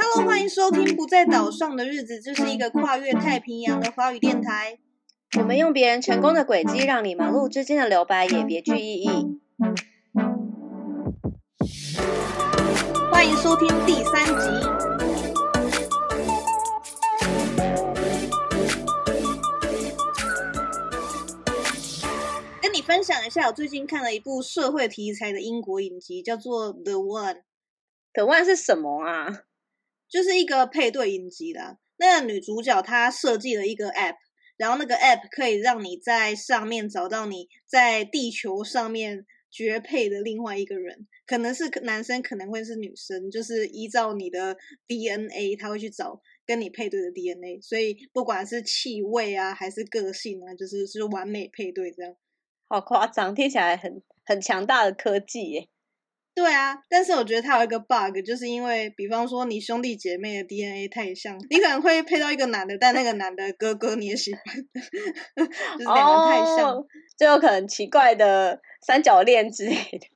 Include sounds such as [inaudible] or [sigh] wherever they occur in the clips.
Hello，欢迎收听《不在岛上的日子》，这是一个跨越太平洋的华语电台。我们用别人成功的轨迹，让你忙碌之间的留白也别具意义。欢迎收听第三集。跟你分享一下，我最近看了一部社会题材的英国影集，叫做《The One》，The One 是什么啊？就是一个配对影集啦。那个女主角她设计了一个 App，然后那个 App 可以让你在上面找到你在地球上面绝配的另外一个人，可能是男生，可能会是女生，就是依照你的 DNA，他会去找跟你配对的 DNA，所以不管是气味啊，还是个性啊，就是是完美配对这样。好夸张，听起来很很强大的科技耶。对啊，但是我觉得它有一个 bug，就是因为比方说你兄弟姐妹的 DNA 太像，你可能会配到一个男的，但那个男的哥哥你也喜欢，[laughs] 就是两个太像，哦，就有可能奇怪的三角恋之类的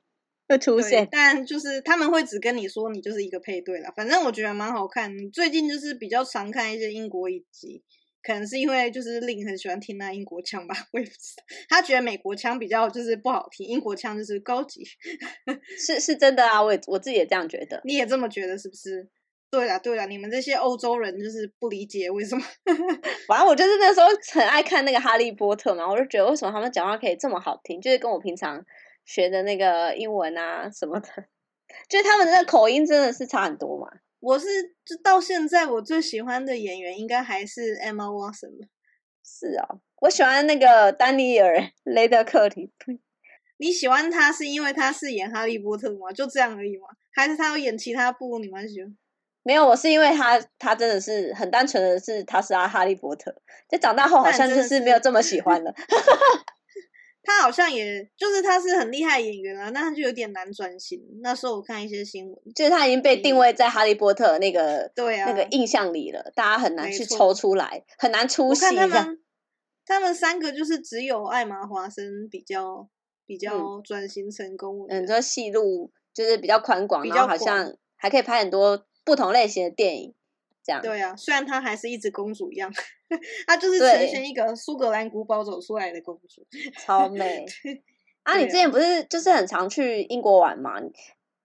会出对现。但就是他们会只跟你说你就是一个配对了，反正我觉得蛮好看。最近就是比较常看一些英国影集，可能是因为就是令很喜欢听那英国腔吧，我也不知道，他觉得美国腔比较就是不好听，英国腔就是高级。[laughs] 是是真的啊，我也我自己也这样觉得。你也这么觉得是不是？对啦对啦，你们这些欧洲人就是不理解为什么。[laughs] 反正我就是那时候很爱看那个《哈利波特》嘛，我就觉得为什么他们讲话可以这么好听，就是跟我平常学的那个英文啊什么的，[laughs] 就是他们的那个口音真的是差很多嘛。我是就到现在我最喜欢的演员应该还是 Emma Watson 吧。是哦，我喜欢那个丹尼尔· [laughs] 雷德克里，[laughs] 你喜欢他是因为他是演哈利波特吗？就这样而已吗？还是他有演其他部你蛮喜欢？没有，我是因为他他真的是很单纯的是他是阿哈利波特，就长大后好像就是没有这么喜欢了。[laughs] 他好像也就是他是很厉害的演员啊，那他就有点难转型。那时候我看一些新闻，就是他已经被定位在哈利波特那个对啊那个印象里了，大家很难去抽出来，很难出戏。看他们他们三个就是只有艾玛华森比较比较转型成功。嗯，得说戏路就是比较宽广，比然后好像还可以拍很多不同类型的电影，这样。对啊，虽然她还是一直公主一样，[laughs] 她就是对呈现一个苏格兰古堡走出来的公主。超美 [laughs] 啊！你之前不是就是很常去英国玩吗？你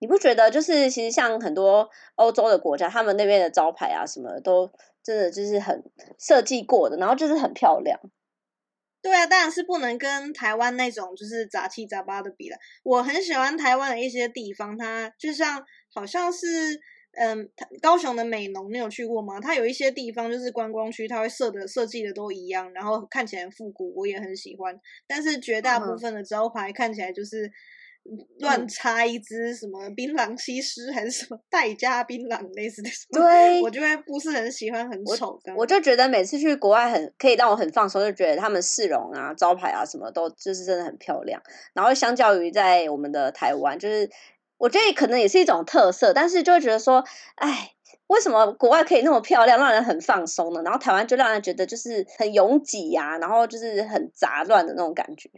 你不觉得就是其实像很多欧洲的国家，他们那边的招牌啊什么的都真的就是很设计过的，然后就是很漂亮。对啊，当然是不能跟台湾那种就是杂七杂八的比了。我很喜欢台湾的一些地方，它就像好像是嗯，它高雄的美浓，你有去过吗？它有一些地方就是观光区，它会设的设计的都一样，然后看起来很复古，我也很喜欢。但是绝大部嗯分的招牌看起来就是。乱插一只什么槟榔西施还是什么代加槟榔类似的 [laughs] 对我就会不是很喜欢，很丑的。我就觉得每次去国外很可以让我很放松，就觉得他们市容啊、招牌啊什么都就是真的很漂亮。然后相较于在我们的台湾，就是我觉得可能也是一种特色，但是就会觉得说，哎，为什么国外可以那么漂亮，让人很放松呢？然后台湾就让人觉得就是很拥挤呀、然后就是很杂乱的那种感觉。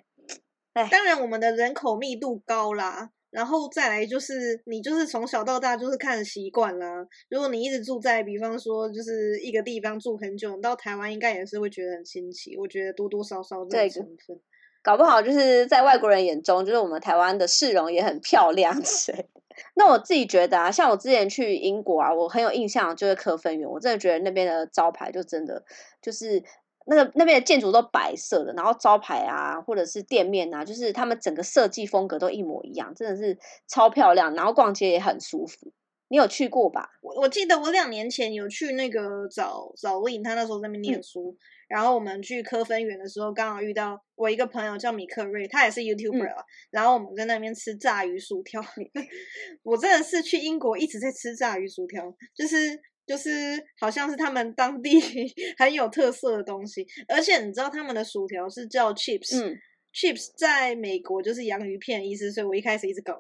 哎当然，我们的人口密度高啦，然后再来就是你就是从小到大就是看习惯啦。如果你一直住在，比方说就是一个地方住很久，你到台湾应该也是会觉得很新奇。我觉得多多少少这对种成分。搞不好就是在外国人眼中，就是我们台湾的市容也很漂亮之类的。那我自己觉得啊，像我之前去英国啊，我很有印象就是科芬园，我真的觉得那边的招牌就真的就是那个那边的建筑都白色的，然后招牌啊或者是店面啊，就是他们整个设计风格都一模一样，真的是超漂亮，然后逛街也很舒服。你有去过吧？我我记得我两年前有去那个找找令，他那时候在那边念书，然后我们去科芬园的时候，刚好遇到我一个朋友叫米克瑞，他也是 YouTuber 啊，然后我们在那边吃炸鱼薯条。[laughs] 我真的是去英国一直在吃炸鱼薯条，就是就是好像是他们当地 [laughs] 很有特色的东西，而且你知道他们的薯条是叫 chips，嗯。chips 在美国就是洋芋片的意思，所以我一开始一直搞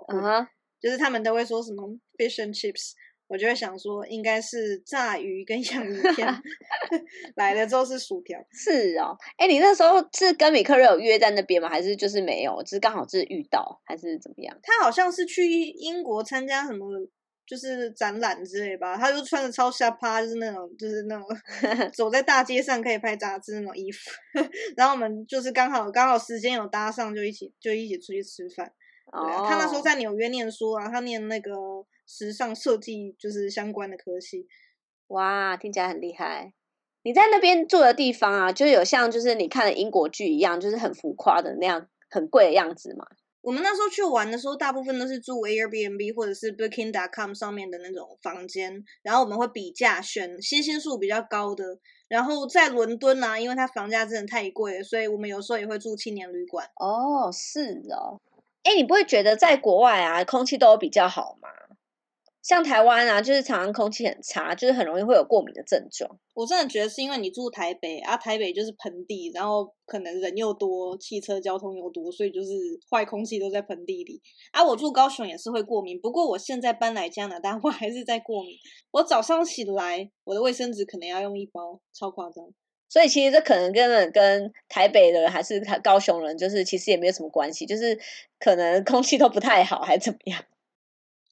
就是他们都会说什么 fish and chips，我就会想说应该是炸鱼跟 [laughs] 洋芋片，来了之后是薯条。是哦。哎，你那时候是跟米克瑞有约在那边吗？还是就是没有，只是刚好是遇到，还是怎么样？他好像是去英国参加什么就是展览之类吧，他就穿着超下趴，就是那种就是那种 [laughs] 走在大街上可以拍杂志那种衣服，[laughs] 然后我们就是刚好刚好时间有搭上，就一起就一起出去吃饭。对啊，他那时候在纽约念书啊，他念那个时尚设计就是相关的科系。哇，听起来很厉害。你在那边住的地方啊，就有像就是你看的英国剧一样，就是很浮夸的那样很贵的样子吗？我们那时候去玩的时候，大部分都是住 Airbnb 或者是 Booking.com 上面的那种房间，然后我们会比价选星星数比较高的。然后在伦敦呢，因为它房价真的太贵了，所以我们有时候也会住青年旅馆。哦，是哦。哎，你不会觉得在国外啊，空气都比较好吗？像台湾啊，就是常常空气很差，就是很容易会有过敏的症状。我真的觉得是因为你住台北啊，台北就是盆地，然后可能人又多，汽车交通又多，所以就是坏空气都在盆地里。啊，我住高雄也是会过敏，不过我现在搬来加拿大，我还是在过敏。我早上起来，我的卫生纸可能要用一包，超夸张。所以其实这可能根本跟台北的人还是高雄人，就是其实也没有什么关系，就是可能空气都不太好，还是怎么样。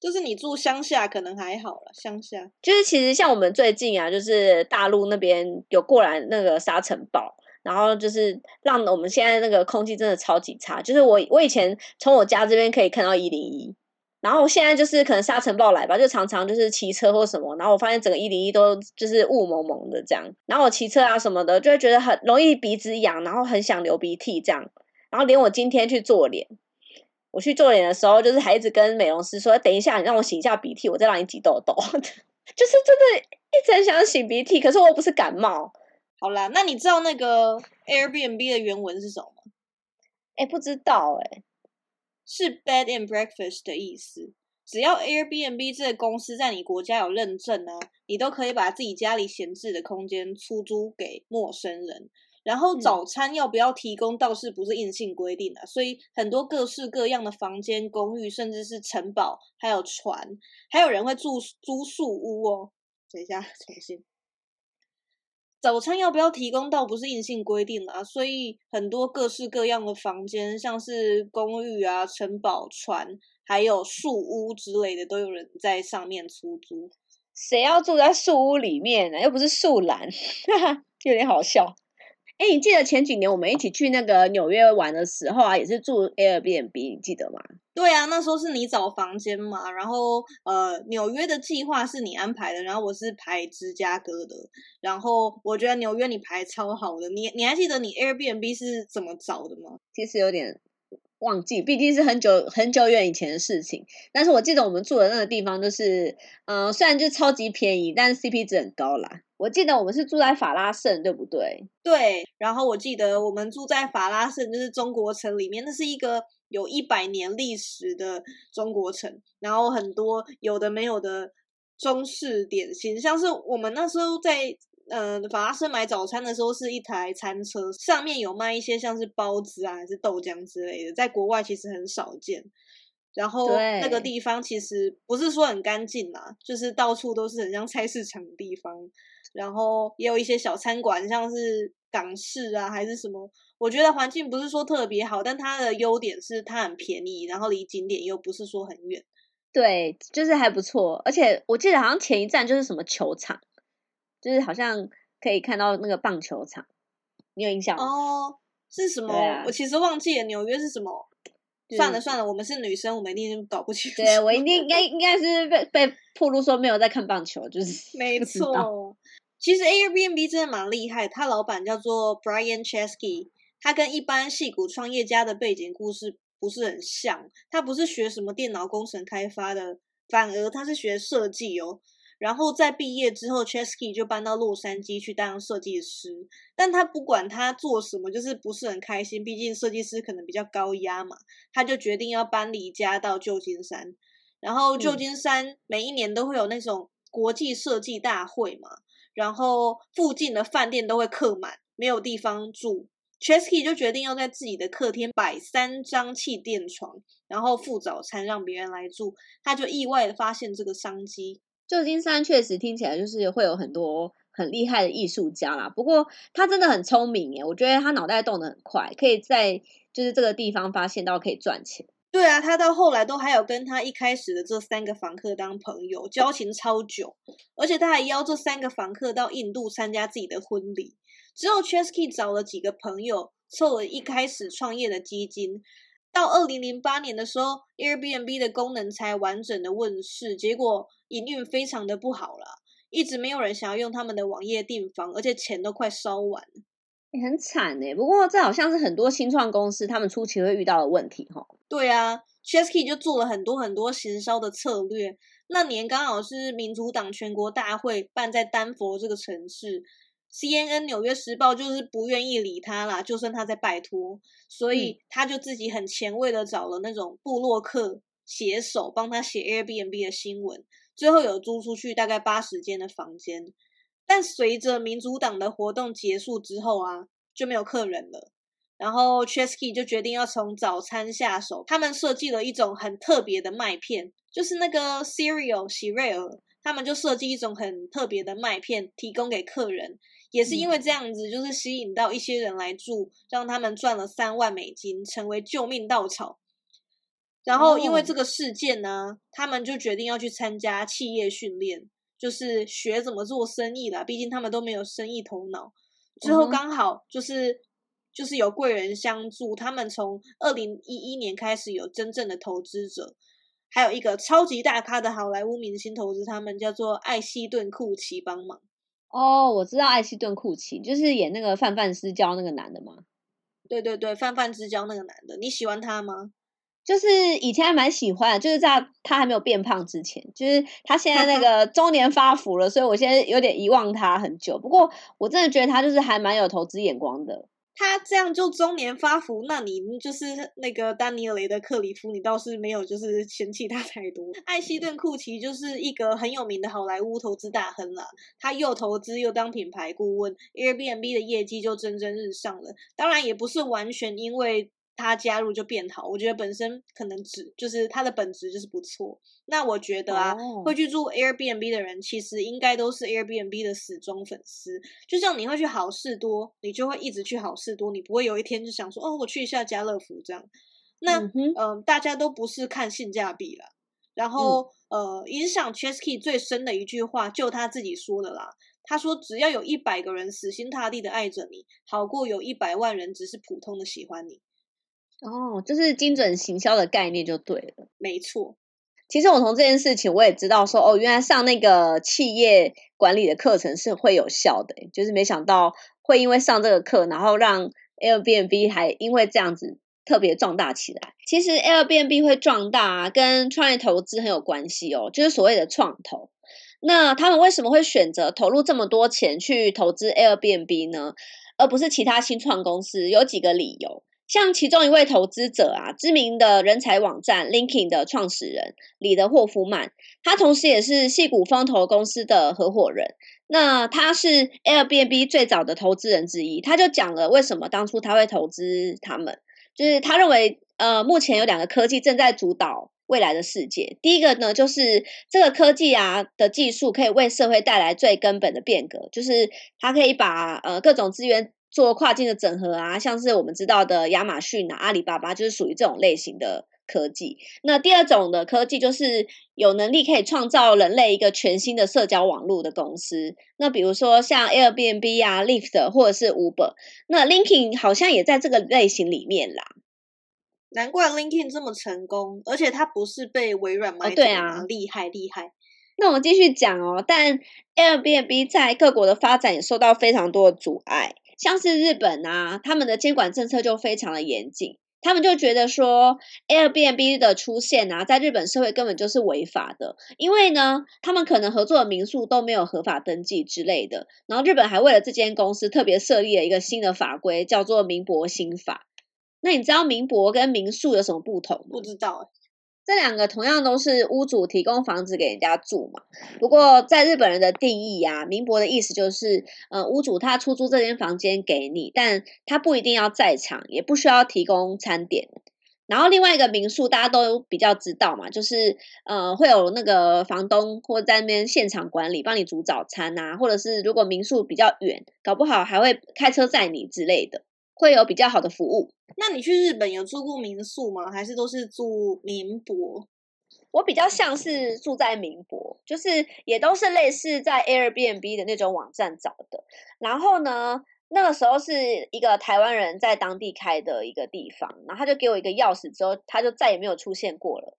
就是你住乡下可能还好了，乡下就是其实像我们最近啊，就是大陆那边有过来那个沙尘暴，然后就是让我们现在那个空气真的超级差。就是我我以前从我家这边可以看到一零一，然后现在就是可能沙尘暴来吧，就常常就是骑车或什么，然后我发现整个一零一都就是雾蒙蒙的这样，然后我骑车啊什么的就会觉得很容易鼻子痒，然后很想流鼻涕这样，然后连我今天去做脸。我去做脸的时候，就是还一直跟美容师说：“等一下，你让我擤一下鼻涕，我再让你挤痘痘。[laughs] ”就是真的一直很想擤鼻涕，可是我又不是感冒。好啦，那你知道那个 Airbnb 的原文是什么吗？哎，不知道哎，是 Bed and Breakfast 的意思。只要 Airbnb 这个公司在你国家有认证呢，你都可以把自己家里闲置的空间出租给陌生人。然后早餐要不要提供倒是不是硬性规定的，所以很多各式各样的房间、公寓，甚至是城堡，还有船，还有人会住租宿屋哦。等一下，[laughs] 重新。早餐要不要提供倒不是硬性规定啊，所以很多各式各样的房间，像是公寓啊、城堡、船，还有树屋之类的，都有人在上面出租。谁要住在树屋里面呢？又不是树懒，[laughs] 有点好笑。哎，你记得前几年我们一起去那个纽约玩的时候啊，也是住 Airbnb，你记得吗？对啊，那时候是你找房间嘛，然后呃，纽约的计划是你安排的，然后我是排芝加哥的，然后我觉得纽约你排超好的，你你还记得你 Airbnb 是怎么找的吗？其实有点忘记，毕竟是很久很久远以前的事情，但是我记得我们住的那个地方就是，嗯，虽然就超级便宜，但是 CP 值很高啦。我记得我们是住在法拉盛，对不对？对，然后我记得我们住在法拉盛，就是中国城里面，那是一个有一百年历史的中国城，然后很多有的没有的中式点心，像是我们那时候在呃法拉盛买早餐的时候，是一台餐车，上面有卖一些像是包子啊，还是豆浆之类的，在国外其实很少见。然后那个地方其实不是说很干净啦，就是到处都是很像菜市场的地方。然后也有一些小餐馆，像是港式啊，还是什么。我觉得环境不是说特别好，但它的优点是它很便宜，然后离景点又不是说很远。对，就是还不错。而且我记得好像前一站就是什么球场，就是好像可以看到那个棒球场。你有印象吗？哦，是什么？我其实忘记了纽约是什么。算了算了，我们是女生，我们一定搞不清楚。对我一定 [laughs] 应该应该是被被铺路说没有在看棒球，就是没错。其实 Airbnb 真的蛮厉害，他老板叫做 Brian Chesky，他跟一般戏骨创业家的背景故事不是很像，他不是学什么电脑工程开发的，反而他是学设计哦。然后在毕业之后，Chesky 就搬到洛杉矶去当设计师。但他不管他做什么，就是不是很开心。毕竟设计师可能比较高压嘛，他就决定要搬离家到旧金山。然后旧金山每一年都会有那种国际设计大会嘛，然后附近的饭店都会客满，没有地方住。Chesky 就决定要在自己的客厅摆三张气垫床，然后付早餐让别人来住。他就意外的发现这个商机。旧金山确实听起来就是会有很多很厉害的艺术家啦，不过他真的很聪明耶，我觉得他脑袋动得很快，可以在就是这个地方发现到可以赚钱。对啊，他到后来都还有跟他一开始的这三个房客当朋友，交情超久，而且他还邀这三个房客到印度参加自己的婚礼。之后 Chesky 找了几个朋友，凑了一开始创业的基金。到二零零八年的时候，Airbnb 的功能才完整的问世，结果营运非常的不好了，一直没有人想要用他们的网页订房，而且钱都快烧完了。很惨哎，不过这好像是很多新创公司他们初期会遇到的问题哈。对啊，Chesky 就做了很多很多行销的策略。那年刚好是民主党全国大会办在丹佛这个城市，CNN 纽约时报就是不愿意理他啦，就算他在拜托，所以他就自己很前卫的找了那种布洛克写手帮他写 Airbnb 的新闻，最后有租出去大概八十间的房间。但随着民主党的活动结束之后啊，就没有客人了。然后 Chesky 就决定要从早餐下手。他们设计了一种很特别的麦片，就是那个 cereal 喜瑞尔。他们就设计一种很特别的麦片，提供给客人。也是因为这样子，就是吸引到一些人来住，让他们赚了三万美金，成为救命稻草。然后因为这个事件呢，他们就决定要去参加企业训练。就是学怎么做生意啦，毕竟他们都没有生意头脑。之后刚好就是就是有贵人相助，他们从二零一一年开始有真正的投资者，还有一个超级大咖的好莱坞明星投资他们，叫做艾希顿库奇帮忙。哦，我知道艾希顿库奇，就是演那个泛泛之交那个男的吗？对对对，泛泛之交那个男的，你喜欢他吗？就是以前还蛮喜欢，就是在他还没有变胖之前，就是他现在那 [laughs] 个中年发福了，所以我现在有点遗忘他很久。不过我真的觉得他就是还蛮有投资眼光的。他这样就中年发福，那你就是那个丹尼尔雷德克里夫，你倒是没有就是嫌弃他太多。艾希顿库奇就是一个很有名的好莱坞投资大亨了，他又投资又当品牌顾问，Airbnb 的业绩就蒸蒸日上了。当然也不是完全因为。他加入就变好，我觉得本身可能只就是他的本质就是不错。那我觉得啊，会去住 Airbnb 的人，其实应该都是 Airbnb 的死忠粉丝。就像你会去好事多，你就会一直去好事多，你不会有一天就想说哦，我去一下家乐福这样。那嗯，大家都不是看性价比了。然后呃，影响 Chesky 最深的一句话，就他自己说的啦。他说：“只要有一百个人死心塌地的爱着你，好过有一百万人只是普通的喜欢你。”哦，就是精准行销的概念就对了，没错。其实我从这件事情我也知道，说哦，原来上那个企业管理的课程是会有效的，就是没想到会因为上这个课，然后让 Airbnb 还因为这样子特别壮大起来。其实 Airbnb 会壮大跟创业投资很有关系哦，就是所谓的创投。那他们为什么会选择投入这么多钱去投资 Airbnb 呢？而不是其他新创公司？有几个理由。像其中一位投资者啊，知名的人才网站 LinkedIn 的创始人李德霍夫曼，他同时也是戏股风投公司的合伙人。那他是 Airbnb 最早的投资人之一，他就讲了为什么当初他会投资他们，就是他认为，呃，目前有两个科技正在主导未来的世界。第一个呢，就是这个科技啊的技术可以为社会带来最根本的变革，就是它可以把呃各种资源。做跨境的整合啊，像是我们知道的亚马逊啊、阿里巴巴，就是属于这种类型的科技。那第二种的科技就是有能力可以创造人类一个全新的社交网络的公司。那比如说像 Airbnb 啊、Lyft 或者是 Uber，那 LinkedIn 好像也在这个类型里面啦。难怪 LinkedIn 这么成功，而且它不是被微软买对啊，厉害厉害。那我们继续讲哦，但 Airbnb 在各国的发展也受到非常多的阻碍。像是日本啊，他们的监管政策就非常的严谨，他们就觉得说 Airbnb 的出现啊，在日本社会根本就是违法的，因为呢，他们可能合作的民宿都没有合法登记之类的。然后日本还为了这间公司特别设立了一个新的法规，叫做民博新法。那你知道民博跟民宿有什么不同吗？不知道。这两个同样都是屋主提供房子给人家住嘛，不过在日本人的定义啊，民博的意思就是，呃，屋主他出租这间房间给你，但他不一定要在场，也不需要提供餐点。然后另外一个民宿大家都比较知道嘛，就是呃会有那个房东或在那边现场管理，帮你煮早餐啊，或者是如果民宿比较远，搞不好还会开车载你之类的。会有比较好的服务。那你去日本有住过民宿吗？还是都是住民泊？我比较像是住在民泊，就是也都是类似在 Airbnb 的那种网站找的。然后呢，那个时候是一个台湾人在当地开的一个地方，然后他就给我一个钥匙，之后他就再也没有出现过了。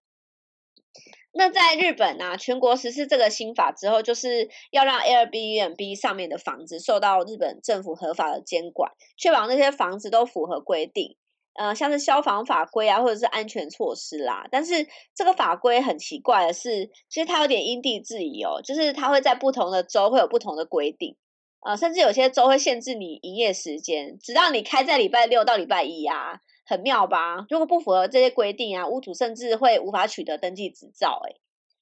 那在日本啊，全国实施这个新法之后，就是要让 Airbnb 上面的房子受到日本政府合法的监管，确保那些房子都符合规定。呃，像是消防法规啊，或者是安全措施啦。但是这个法规很奇怪的是，其实它有点因地制宜哦，就是它会在不同的州会有不同的规定。呃，甚至有些州会限制你营业时间，直到你开在礼拜六到礼拜一啊，很妙吧？如果不符合这些规定啊，屋主甚至会无法取得登记执照，哎，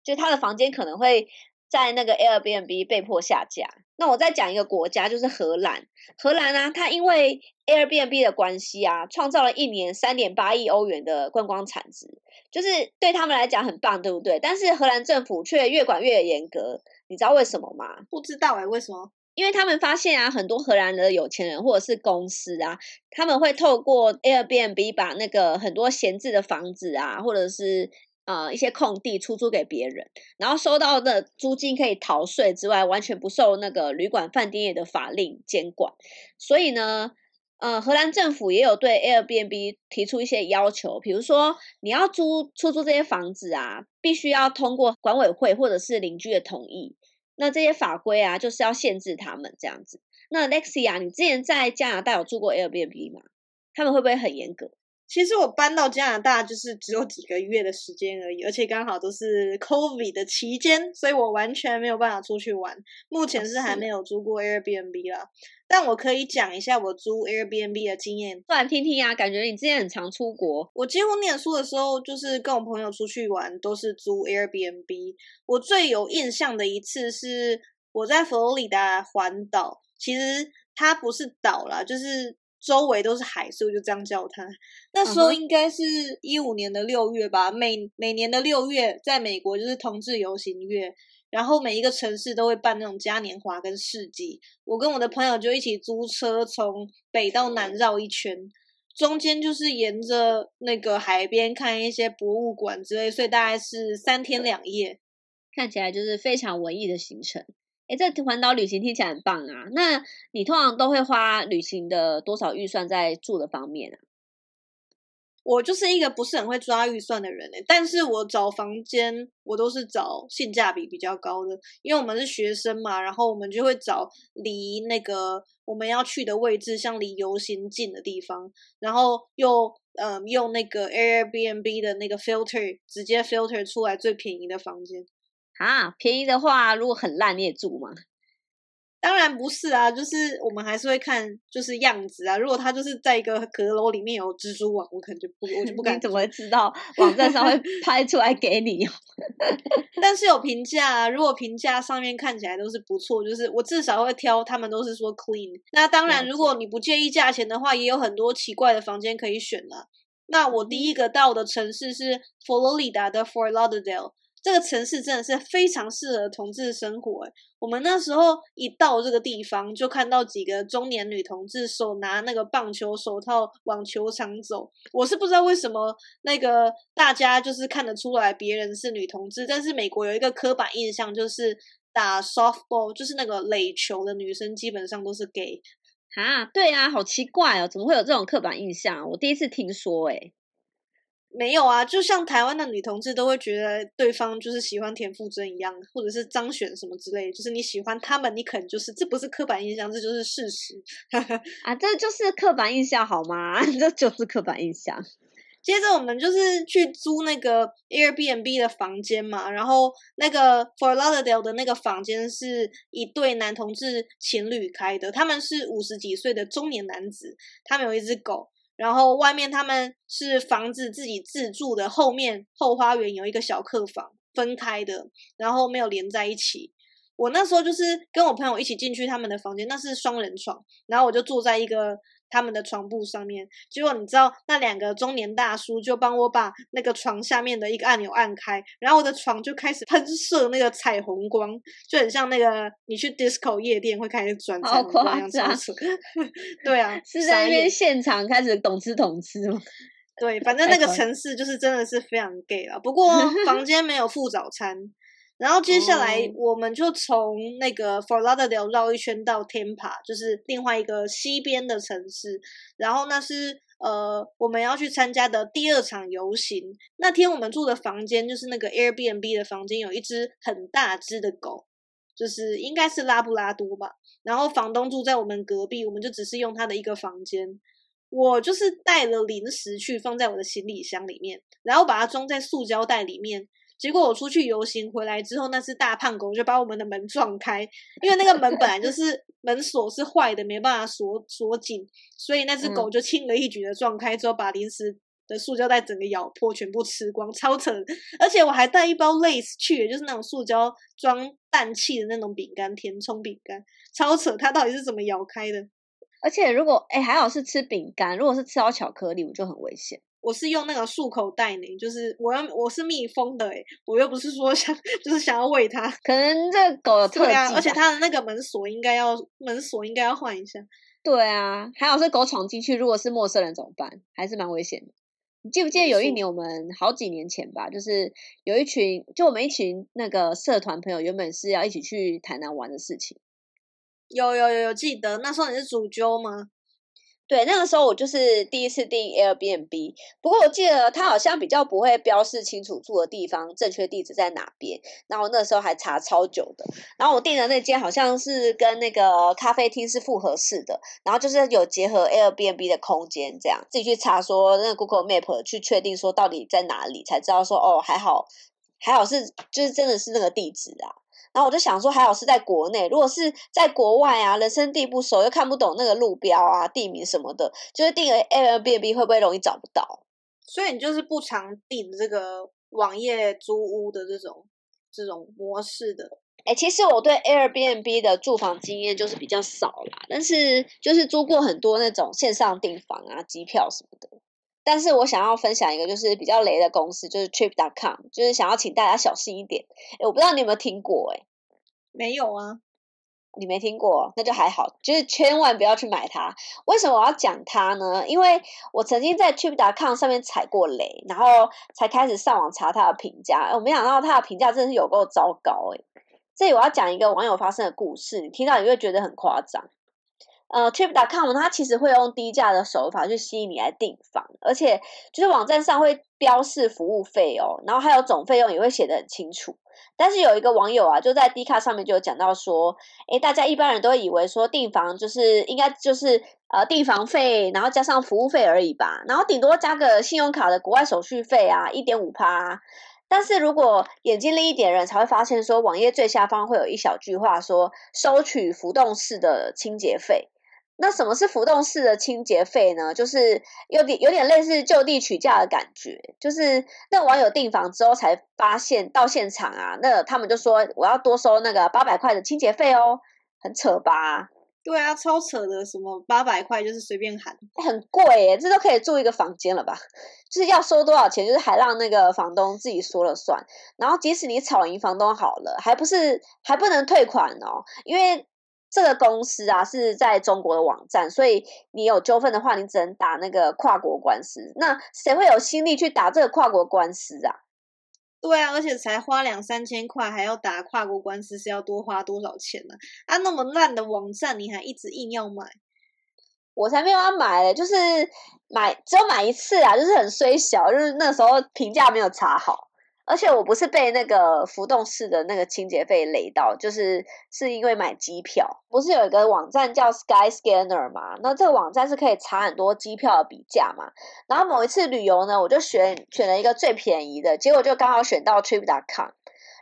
就他的房间可能会。在那个 Airbnb 被迫下架。那我再讲一个国家，就是荷兰。荷兰啊，它因为 Airbnb 的关系啊，创造了一年三点八亿欧元的观光产值，就是对他们来讲很棒，对不对？但是荷兰政府却越管越严格，你知道为什么吗？不知道哎，为什么？因为他们发现啊，很多荷兰的有钱人或者是公司啊，他们会透过 Airbnb 把那个很多闲置的房子啊，或者是呃，一些空地出租给别人，然后收到的租金可以逃税之外，完全不受那个旅馆饭店业的法令监管。所以呢，呃，荷兰政府也有对 Airbnb 提出一些要求，比如说你要租出租这些房子啊，必须要通过管委会或者是邻居的同意。那这些法规啊，就是要限制他们这样子。那 Lexia，你之前在加拿大有住过 Airbnb 吗？他们会不会很严格？其实我搬到加拿大就是只有几个月的时间而已，而且刚好都是 COVID 的期间，所以我完全没有办法出去玩。目前是还没有租过 Airbnb 啦，但我可以讲一下我租 Airbnb 的经验，不然听听啊。感觉你之前很常出国，我几乎念书的时候就是跟我朋友出去玩都是租 Airbnb。我最有印象的一次是我在佛罗里达环岛，其实它不是岛啦，就是。周围都是海，所以我就这样叫它。那时候应该是一五年的六月吧，每每年的六月，在美国就是同志游行月，然后每一个城市都会办那种嘉年华跟市集。我跟我的朋友就一起租车从北到南绕一圈，中间就是沿着那个海边看一些博物馆之类，所以大概是三天两夜，看起来就是非常文艺的行程。哎，这环岛旅行听起来很棒啊！那你通常都会花旅行的多少预算在住的方面啊？我就是一个不是很会抓预算的人哎，但是我找房间我都是找性价比比较高的，因为我们是学生嘛，然后我们就会找离那个我们要去的位置像离游行近的地方，然后又嗯用那个 Airbnb 的那个 filter 直接 filter 出来最便宜的房间。啊，便宜的话，如果很烂你也住吗？当然不是啊，就是我们还是会看，就是样子啊。如果他就是在一个阁楼里面有蜘蛛网，我可能就不，我就不 [laughs] 敢。怎么会知道网站上会拍出来给你？[laughs] 但是有评价啊，如果评价上面看起来都是不错，就是我至少会挑，他们都是说 clean。那当然，如果你不介意价钱的话，也有很多奇怪的房间可以选了。那我第一个到的城市是佛罗里达的 Fort Lauderdale。这个城市真的是非常适合同志生活。哎，我们那时候一到这个地方，就看到几个中年女同志手拿那个棒球手套往球场走。我是不知道为什么那个大家就是看得出来别人是女同志，但是美国有一个刻板印象，就是打 softball 就是那个垒球的女生基本上都是 gay 啊。对啊，好奇怪哦，怎么会有这种刻板印象？我第一次听说，哎。没有啊，就像台湾的女同志都会觉得对方就是喜欢田馥甄一样，或者是张悬什么之类，就是你喜欢他们，你可能就是这不是刻板印象，这就是事实 [laughs] 啊，这就是刻板印象好吗？[laughs] 这就是刻板印象。接着我们就是去租那个 Airbnb 的房间嘛，然后那个 For Lauderdale 的那个房间是一对男同志情侣开的，他们是五十几岁的中年男子，他们有一只狗。然后外面他们是房子自己自住的，后面后花园有一个小客房，分开的，然后没有连在一起。我那时候就是跟我朋友一起进去他们的房间，那是双人床，然后我就住在一个他们的床铺上面。结果你知道，那两个中年大叔就帮我把那个床下面的一个按钮按开，然后我的床就开始喷射那个彩虹光，就很像那个你去 disco 夜店会开始转彩虹光一样超扯。[laughs] 对啊，[laughs] 是在那边现场开始懂吃懂吃吗？对，反 [laughs] 正那个城市就是真的是非常 gay 了。不过房间没有附早餐。然后接下来我们就从那个 Lauderdale 绕一圈到 Tampa，就是另外一个西边的城市。然后那是呃我们要去参加的第二场游行。那天我们住的房间就是那个 Airbnb 的房间，有一只很大只的狗，就是应该是拉布拉多吧。然后房东住在我们隔壁，我们就只是用他的一个房间。我就是带了零食去放在我的行李箱里面，然后把它装在塑胶袋里面。结果我出去游行回来之后，那只大胖狗就把我们的门撞开，因为那个门本来就是 [laughs] 门锁是坏的，没办法锁锁紧，所以那只狗就轻而易举的撞开之后，把零食的塑胶袋整个咬破，全部吃光，超扯！而且我还带一包 lace 去，也就是那种塑胶装氮气的那种饼干，填充饼干，超扯！它到底是怎么咬开的？而且如果哎还好是吃饼干，如果是吃到巧克力，我就很危险。我是用那个漱口袋呢，就是我要我是密封的哎，我又不是说想就是想要喂它，可能这狗有特技，而且它的那个门锁应该要门锁应该要换一下。对啊，还有是狗闯进去，如果是陌生人怎么办？还是蛮危险的。你记不记得有一年我们好几年前吧，就是有一群就我们一群那个社团朋友，原本是要一起去台南玩的事情。有有有有记得，那时候你是主揪吗？对，那个时候我就是第一次订 Airbnb，不过我记得他好像比较不会标示清楚住的地方正确地址在哪边，然后那时候还查超久的。然后我订的那间好像是跟那个咖啡厅是复合式的，然后就是有结合 Airbnb 的空间，这样自己去查说那 Google Map 去确定说到底在哪里，才知道说哦还好还好是就是真的是那个地址啊。然后我就想说，还好是在国内，如果是在国外啊，人生地不熟，又看不懂那个路标啊、地名什么的，就是订个 Airbnb 会不会容易找不到？所以你就是不常订这个网页租屋的这种这种模式的。哎，其实我对 Airbnb 的住房经验就是比较少啦，但是就是租过很多那种线上订房啊、机票什么的。但是我想要分享一个就是比较雷的公司，就是 Trip.com，就是想要请大家小心一点。哎，我不知道你有没有听过？哎，没有啊，你没听过，那就还好，就是千万不要去买它。为什么我要讲它呢？因为我曾经在 Trip.com 上面踩过雷，然后才开始上网查它的评价。我没想到它的评价真的是有够糟糕。哎，这里我要讲一个网友发生的故事，你听到你会觉得很夸张。呃，Trip.com 它其实会用低价的手法去吸引你来订房，而且就是网站上会标示服务费哦，然后还有总费用也会写的很清楚。但是有一个网友啊，就在 D 卡上面就有讲到说，诶，大家一般人都会以为说订房就是应该就是呃订房费，然后加上服务费而已吧，然后顶多加个信用卡的国外手续费啊，一点五趴。但是如果眼睛利一点人才会发现说，网页最下方会有一小句话说，收取浮动式的清洁费。那什么是浮动式的清洁费呢？就是有点有点类似就地取价的感觉，就是那网友订房之后才发现到现场啊，那他们就说我要多收那个八百块的清洁费哦，很扯吧？对啊，超扯的，什么八百块就是随便喊，很贵耶，这都可以住一个房间了吧？就是要收多少钱，就是还让那个房东自己说了算，然后即使你吵赢房东好了，还不是还不能退款哦，因为。这个公司啊是在中国的网站，所以你有纠纷的话，你只能打那个跨国官司。那谁会有心力去打这个跨国官司啊？对啊，而且才花两三千块，还要打跨国官司，是要多花多少钱呢？啊，那么烂的网站，你还一直硬要买？我才没有要买嘞，就是买只有买一次啊，就是很衰小，就是那时候评价没有查好。而且我不是被那个浮动式的那个清洁费雷到，就是是因为买机票，不是有一个网站叫 Sky Scanner 嘛？那这个网站是可以查很多机票的比价嘛？然后某一次旅游呢，我就选选了一个最便宜的，结果就刚好选到 Trip.com，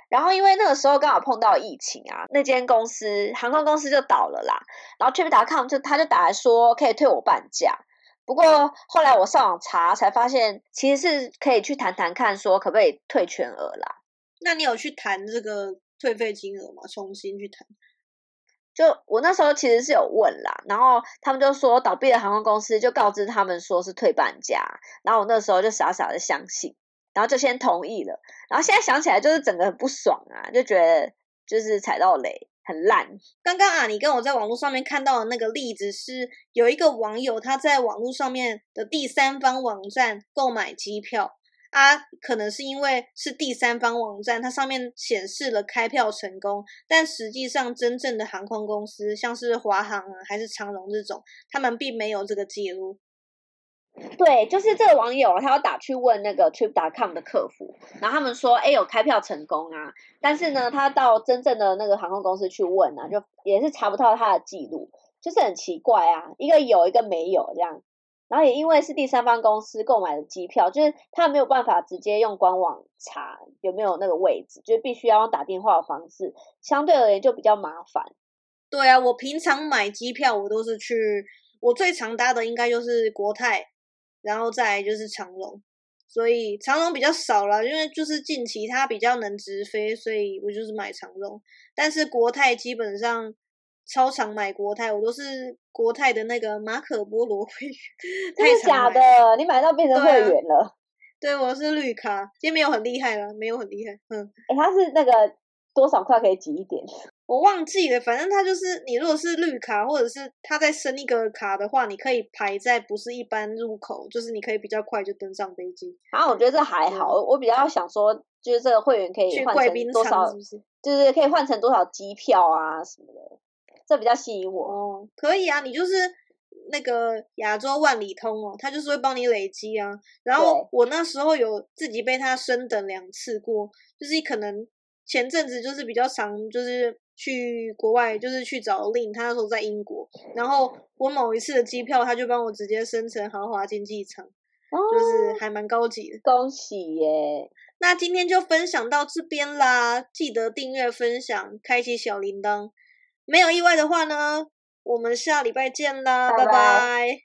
然后因为那个时候刚好碰到疫情啊，那间公司航空公司就倒了啦，然后 Trip.com 就他就打来说可以退我半价。不过后来我上网查才发现，其实是可以去谈谈看，说可不可以退全额啦。那你有去谈这个退费金额吗？重新去谈？就我那时候其实是有问啦，然后他们就说倒闭的航空公司就告知他们说是退半价，然后我那时候就傻傻的相信，然后就先同意了，然后现在想起来就是整个很不爽啊，就觉得就是踩到雷，很烂。刚刚啊，你跟我在网络上面看到的那个例子是，有一个网友他在网络上面的第三方网站购买机票。啊可能是因为是第三方网站，它上面显示了开票成功，但实际上真正的航空公司，像是华航啊，还是长荣这种，他们并没有这个记录。对，就是这个网友，他要打去问那个 Trip.com 的客服，然后他们说，哎，有开票成功啊，但是呢，他到真正的那个航空公司去问啊，就也是查不到他的记录，就是很奇怪啊，一个有一个没有这样。然后也因为是第三方公司购买的机票，就是他没有办法直接用官网查有没有那个位置，就必须要用打电话的方式，相对而言就比较麻烦。对啊，我平常买机票我都是去，我最常搭的应该就是国泰，然后再就是长龙，所以长龙比较少了，因为就是近期它比较能直飞，所以我就是买长龙，但是国泰基本上。超常买国泰，我都是国泰的那个马可波罗会员，真的假的？你买到变成会员了？[laughs] 对，我是绿卡，今天没有很厉害了，没有很厉害。嗯，哎，它是那个多少块可以挤一点？我忘记了，反正它就是你如果是绿卡，或者是他再升一个卡的话，你可以排在不是一般入口，就是你可以比较快就登上飞机。啊，我觉得这还好，我比较想说，就是这个会员可以换成多少？是不是？就是可以换成多少机票啊什么的。这比较吸引我哦，可以啊，你就是那个亚洲万里通哦，他就是会帮你累积啊。然后我那时候有自己被他升等两次过，就是可能前阵子就是比较常就是去国外，就是去找令，他那时候在英国，然后我某一次的机票他就帮我直接升成豪华经济舱，就是还蛮高级的。恭喜耶！那今天就分享到这边啦，记得订阅、分享、开启小铃铛。没有意外的话呢，我们下礼拜见啦，拜拜。